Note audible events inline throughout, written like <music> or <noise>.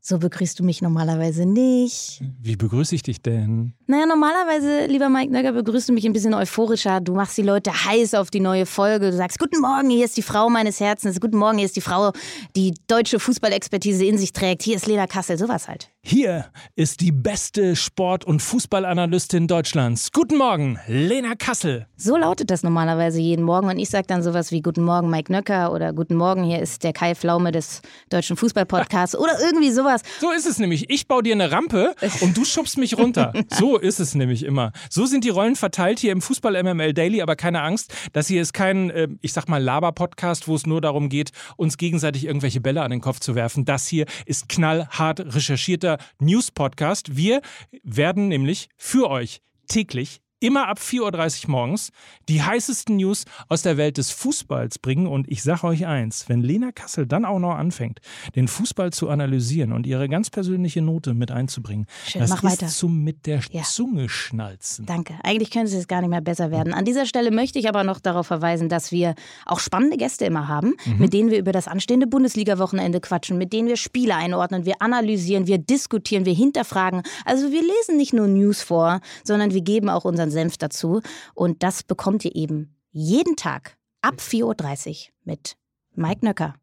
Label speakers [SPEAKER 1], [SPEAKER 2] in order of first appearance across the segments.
[SPEAKER 1] So begrüßt du mich normalerweise nicht.
[SPEAKER 2] Wie begrüße ich dich denn?
[SPEAKER 1] Naja, normalerweise, lieber Mike Nöcker, begrüßt du mich ein bisschen euphorischer. Du machst die Leute heiß auf die neue Folge. Du sagst, guten Morgen, hier ist die Frau meines Herzens. Guten Morgen, hier ist die Frau, die deutsche Fußballexpertise in sich trägt. Hier ist Lena Kassel, sowas halt.
[SPEAKER 2] Hier ist die beste Sport- und Fußballanalystin Deutschlands. Guten Morgen, Lena Kassel.
[SPEAKER 1] So lautet das normalerweise jeden Morgen. Und ich sage dann sowas wie Guten Morgen, Mike Nöcker oder Guten Morgen, hier ist der Kai Pflaume des deutschen Fußballpodcasts <laughs> oder irgendwie sowas.
[SPEAKER 2] So ist es nämlich. Ich baue dir eine Rampe und du schubst mich runter. <laughs> So ist es nämlich immer. So sind die Rollen verteilt hier im Fußball MML Daily, aber keine Angst, das hier ist kein, äh, ich sag mal, Laber-Podcast, wo es nur darum geht, uns gegenseitig irgendwelche Bälle an den Kopf zu werfen. Das hier ist knallhart recherchierter News-Podcast. Wir werden nämlich für euch täglich immer ab 4.30 Uhr morgens die heißesten News aus der Welt des Fußballs bringen. Und ich sage euch eins, wenn Lena Kassel dann auch noch anfängt, den Fußball zu analysieren und ihre ganz persönliche Note mit einzubringen,
[SPEAKER 1] Schön,
[SPEAKER 2] das
[SPEAKER 1] mach
[SPEAKER 2] ist
[SPEAKER 1] weiter.
[SPEAKER 2] zum mit der
[SPEAKER 1] Ja.
[SPEAKER 2] Zunge schnalzen.
[SPEAKER 1] Danke. Eigentlich könnte es jetzt gar nicht mehr besser werden. An dieser Stelle möchte ich aber noch darauf verweisen, dass wir auch spannende Gäste immer haben, mit denen wir über das anstehende Bundesliga-Wochenende quatschen, mit denen wir Spiele einordnen, wir analysieren, wir diskutieren, wir hinterfragen. Also wir lesen nicht nur News vor, sondern wir geben auch unseren Senf dazu. Und das bekommt ihr eben jeden Tag ab 4.30 Uhr mit Mike Nöcker.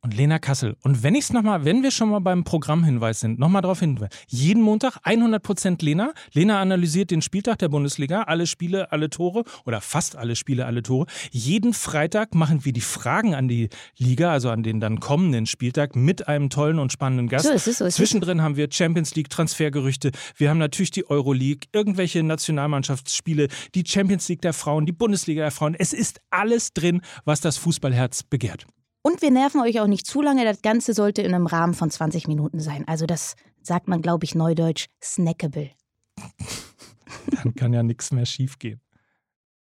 [SPEAKER 2] Und Lena Kassel. Und wenn ich es nochmal, wenn wir schon mal beim Programmhinweis sind, nochmal darauf hinweisen. Jeden Montag 100% Lena. Lena analysiert den Spieltag der Bundesliga, alle Spiele, alle Tore oder fast alle Spiele, alle Tore. Jeden Freitag machen wir die Fragen an die Liga, also an den dann kommenden Spieltag mit einem tollen und spannenden Gast.
[SPEAKER 1] So ist es, so ist.
[SPEAKER 2] Zwischendrin haben wir Champions League Transfergerüchte. Wir haben natürlich die Euroleague, irgendwelche Nationalmannschaftsspiele, die Champions League der Frauen, die Bundesliga der Frauen. Es ist alles drin, was das Fußballherz begehrt.
[SPEAKER 1] Und wir nerven euch auch nicht zu lange. Das Ganze sollte in einem Rahmen von 20 Minuten sein. Also das sagt man, glaube ich, neudeutsch snackable.
[SPEAKER 2] Dann kann ja nichts mehr schiefgehen.